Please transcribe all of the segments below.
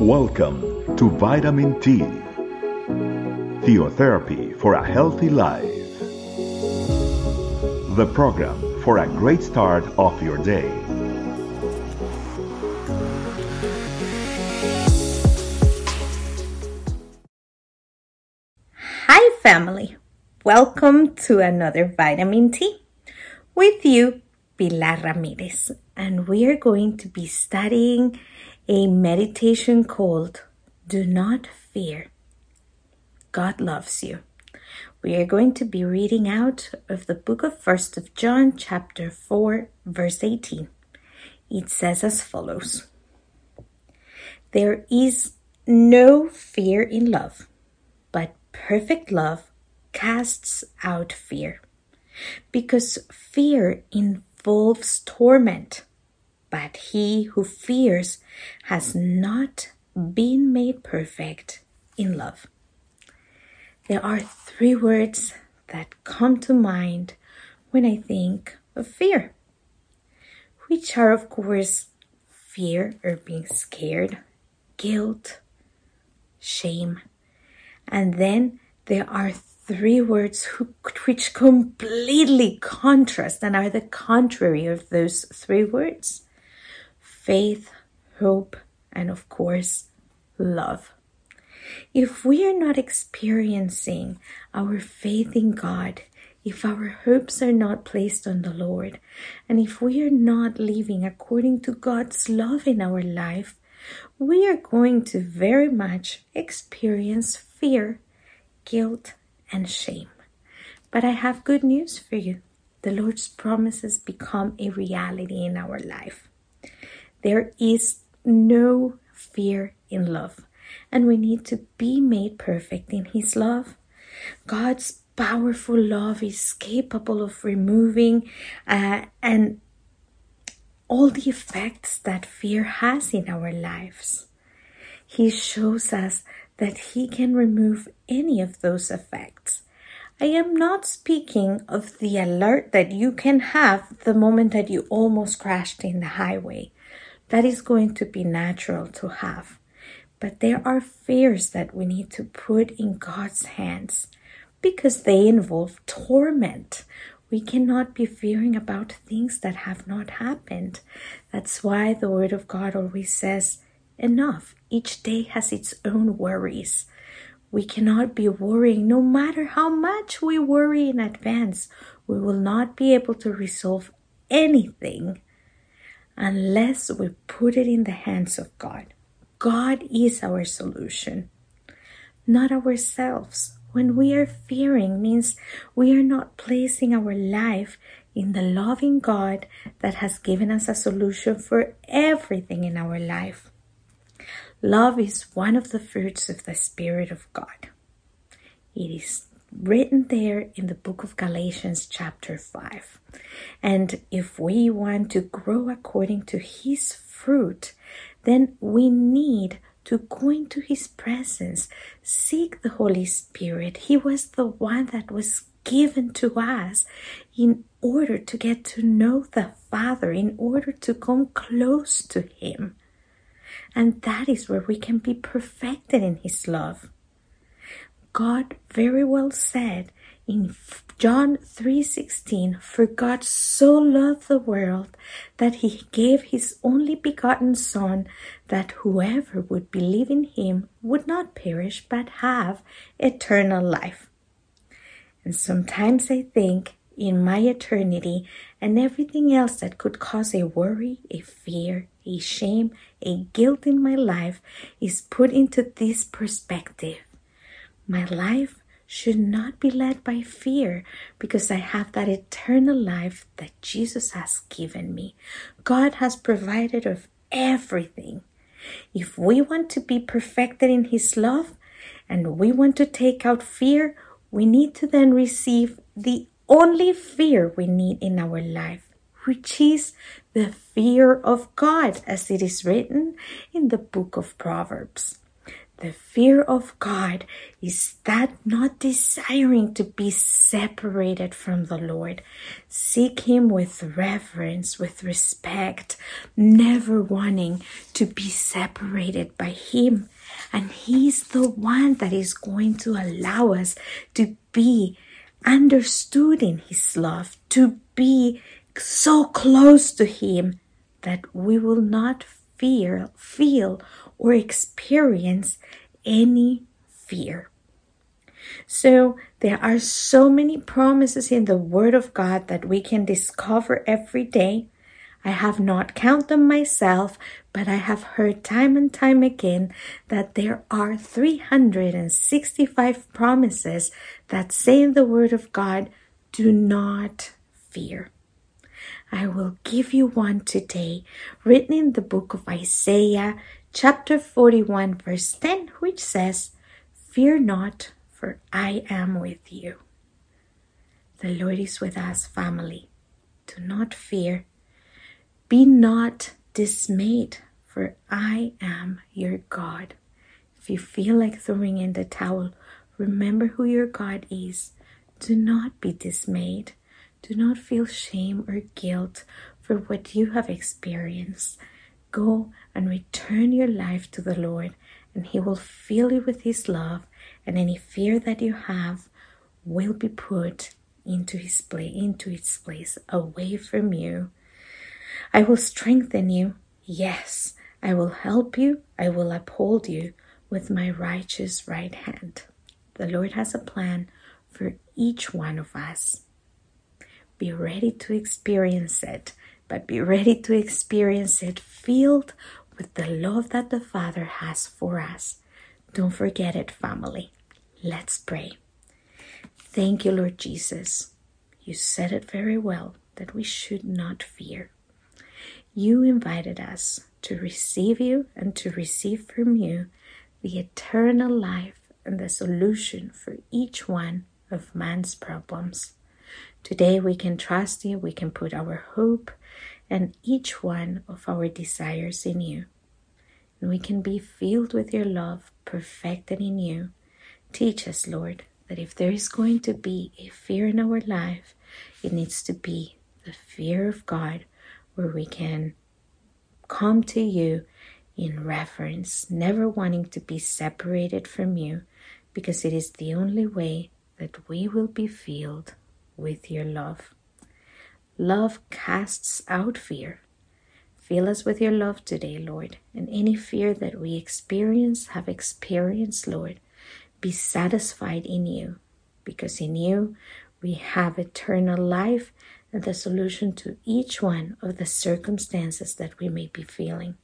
Welcome to Vitamin T, Theotherapy for a Healthy Life. The program for a great start of your day. Hi, family. Welcome to another Vitamin T. With you, Pilar Ramirez, and we are going to be studying a meditation called Do Not Fear. God loves you. We are going to be reading out of the book of First of John, chapter 4, verse 18. It says as follows There is no fear in love, but perfect love casts out fear, because fear involves torment but he who fears has not been made perfect in love. There are three words that come to mind when I think of fear, which are, of course, fear or being scared, guilt, shame, and then there are three words which completely contrast and are the contrary of those three words faith, hope, and of course, love. If we are not experiencing our faith in God, if our hopes are not placed on the Lord, and if we are not living according to God's love in our life, we are going to very much experience fear, guilt, and shame. But I have good news for you. The Lord's promises become a reality in our life. There is no fear in love, and we need to be made perfect in His love. God's powerful love is capable of removing uh, and all the effects that fear has in our lives. He shows us that He can remove any of those effects. I am not speaking of the alert that you can have the moment that you almost crashed in the highway. That is going to be natural to have. But there are fears that we need to put in God's hands because they involve torment. We cannot be fearing about things that have not happened. That's why the Word of God always says, Enough. Each day has its own worries. We cannot be worrying, no matter how much we worry in advance, we will not be able to resolve anything unless we put it in the hands of God. God is our solution, not ourselves. When we are fearing means we are not placing our life in the loving God that has given us a solution for everything in our life. Love is one of the fruits of the Spirit of God. It is written there in the book of Galatians, chapter 5. And if we want to grow according to His fruit, then we need to go into His presence, seek the Holy Spirit. He was the one that was given to us in order to get to know the Father, in order to come close to Him. And that is where we can be perfected in His love. God very well said in John 3:16 for God so loved the world that he gave his only begotten son that whoever would believe in him would not perish but have eternal life. And sometimes I think in my eternity and everything else that could cause a worry, a fear, a shame, a guilt in my life is put into this perspective my life should not be led by fear because I have that eternal life that Jesus has given me. God has provided of everything. If we want to be perfected in His love and we want to take out fear, we need to then receive the only fear we need in our life, which is the fear of God, as it is written in the book of Proverbs. The fear of God is that not desiring to be separated from the Lord. Seek Him with reverence, with respect, never wanting to be separated by Him. And He's the one that is going to allow us to be understood in His love, to be so close to Him that we will not fear, feel, or experience any fear. So, there are so many promises in the Word of God that we can discover every day. I have not counted them myself, but I have heard time and time again that there are 365 promises that say in the Word of God, do not fear. I will give you one today, written in the book of Isaiah, chapter 41, verse 10, which says, Fear not, for I am with you. The Lord is with us, family. Do not fear. Be not dismayed, for I am your God. If you feel like throwing in the towel, remember who your God is. Do not be dismayed. Do not feel shame or guilt for what you have experienced. Go and return your life to the Lord, and He will fill you with His love, and any fear that you have will be put into His place, into its place, away from you. I will strengthen you. Yes, I will help you. I will uphold you with my righteous right hand. The Lord has a plan for each one of us. Be ready to experience it, but be ready to experience it filled with the love that the Father has for us. Don't forget it, family. Let's pray. Thank you, Lord Jesus. You said it very well that we should not fear. You invited us to receive you and to receive from you the eternal life and the solution for each one of man's problems. Today we can trust you, we can put our hope and each one of our desires in you. And we can be filled with your love, perfected in you. Teach us, Lord, that if there is going to be a fear in our life, it needs to be the fear of God, where we can come to you in reverence, never wanting to be separated from you, because it is the only way that we will be filled with your love. Love casts out fear. Fill us with your love today, Lord, and any fear that we experience, have experienced, Lord, be satisfied in you, because in you we have eternal life and the solution to each one of the circumstances that we may be feeling.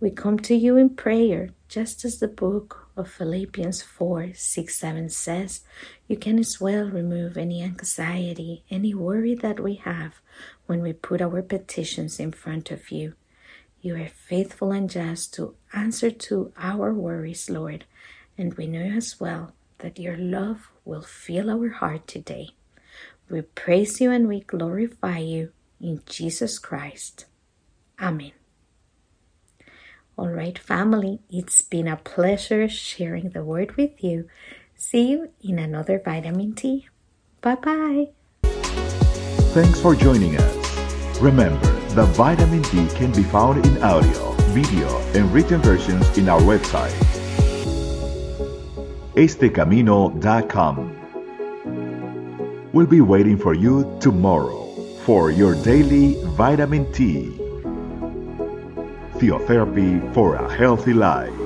We come to you in prayer, just as the book of Philippians 4 6 7 says, you can as well remove any anxiety, any worry that we have when we put our petitions in front of you. You are faithful and just to answer to our worries, Lord, and we know as well that your love will fill our heart today. We praise you and we glorify you in Jesus Christ. Amen. All right, family, it's been a pleasure sharing the word with you. See you in another vitamin T. Bye bye. Thanks for joining us. Remember, the vitamin T can be found in audio, video, and written versions in our website, estecamino.com. We'll be waiting for you tomorrow for your daily vitamin T. Theotherapy for a healthy life.